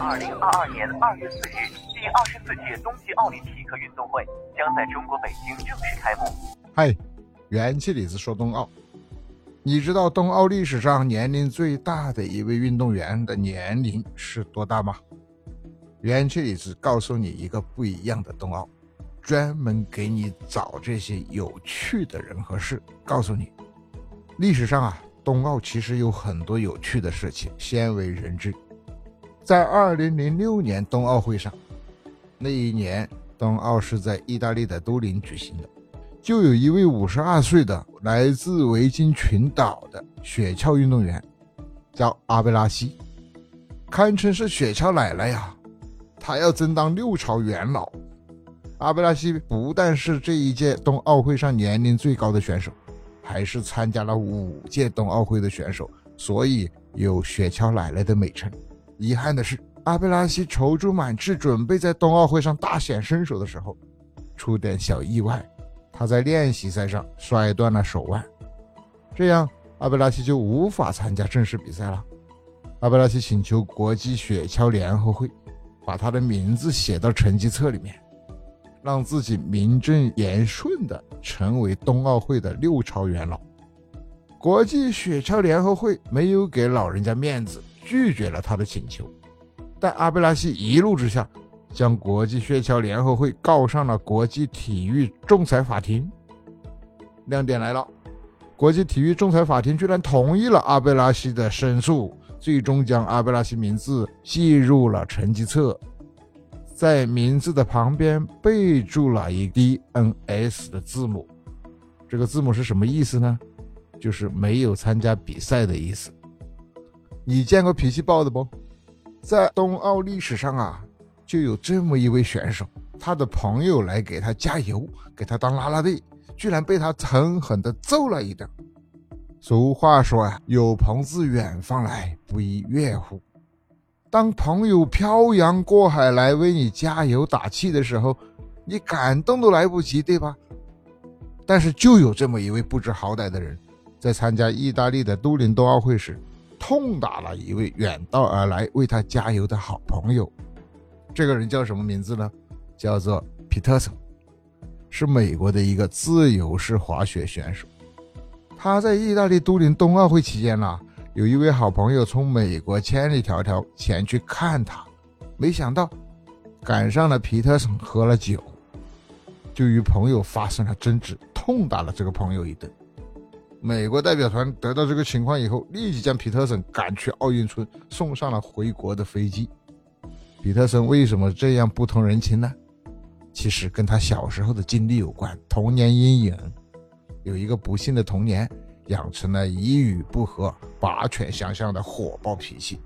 二零二二年二月四日，第二十四届冬季奥林匹克运动会将在中国北京正式开幕。嗨，元气李子说冬奥，你知道冬奥历史上年龄最大的一位运动员的年龄是多大吗？元气李子告诉你一个不一样的冬奥，专门给你找这些有趣的人和事，告诉你，历史上啊，冬奥其实有很多有趣的事情，鲜为人知。在二零零六年冬奥会上，那一年冬奥是在意大利的都灵举行的，就有一位五十二岁的来自维京群岛的雪橇运动员，叫阿贝拉西，堪称是雪橇奶奶呀。他要争当六朝元老。阿贝拉西不但是这一届冬奥会上年龄最高的选手，还是参加了五届冬奥会的选手，所以有雪橇奶奶的美称。遗憾的是，阿贝拉西踌躇满志，准备在冬奥会上大显身手的时候，出点小意外。他在练习赛上摔断了手腕，这样阿贝拉西就无法参加正式比赛了。阿贝拉西请求国际雪橇联合会把他的名字写到成绩册里面，让自己名正言顺地成为冬奥会的六朝元老。国际雪橇联合会没有给老人家面子。拒绝了他的请求，但阿贝拉西一怒之下，将国际雪橇联合会告上了国际体育仲裁法庭。亮点来了，国际体育仲裁法庭居然同意了阿贝拉西的申诉，最终将阿贝拉西名字记入了成绩册，在名字的旁边备注了一 DNS 的字母。这个字母是什么意思呢？就是没有参加比赛的意思。你见过脾气暴的不？在冬奥历史上啊，就有这么一位选手，他的朋友来给他加油，给他当啦啦队，居然被他狠狠地揍了一顿。俗话说啊，有朋自远方来，不亦乐乎？当朋友漂洋过海来为你加油打气的时候，你感动都来不及，对吧？但是就有这么一位不知好歹的人，在参加意大利的都灵冬奥会时。痛打了一位远道而来为他加油的好朋友，这个人叫什么名字呢？叫做皮特森，是美国的一个自由式滑雪选手。他在意大利都灵冬奥会期间呢，有一位好朋友从美国千里迢迢前去看他，没想到赶上了皮特森喝了酒，就与朋友发生了争执，痛打了这个朋友一顿。美国代表团得到这个情况以后，立即将皮特森赶去奥运村，送上了回国的飞机。皮特森为什么这样不通人情呢？其实跟他小时候的经历有关，童年阴影。有一个不幸的童年，养成了一语不合拔拳相向的火爆脾气。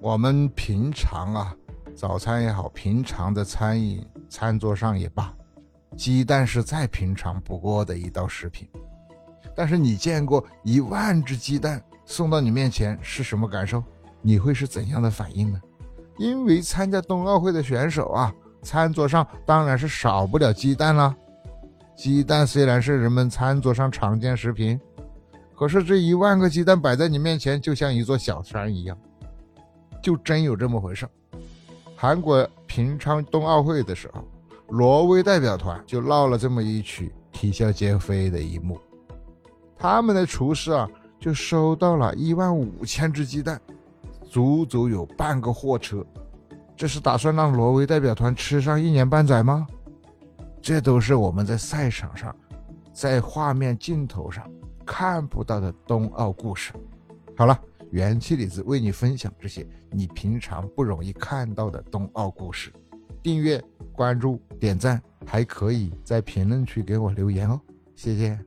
我们平常啊，早餐也好，平常的餐饮餐桌上也罢，鸡蛋是再平常不过的一道食品。但是你见过一万只鸡蛋送到你面前是什么感受？你会是怎样的反应呢？因为参加冬奥会的选手啊，餐桌上当然是少不了鸡蛋了。鸡蛋虽然是人们餐桌上常见食品，可是这一万个鸡蛋摆在你面前，就像一座小山一样，就真有这么回事。韩国平昌冬奥会的时候，挪威代表团就闹了这么一曲啼笑皆非的一幕。他们的厨师啊，就收到了一万五千只鸡蛋，足足有半个货车。这是打算让挪威代表团吃上一年半载吗？这都是我们在赛场上，在画面镜头上看不到的冬奥故事。好了，元气李子为你分享这些你平常不容易看到的冬奥故事。订阅、关注、点赞，还可以在评论区给我留言哦，谢谢。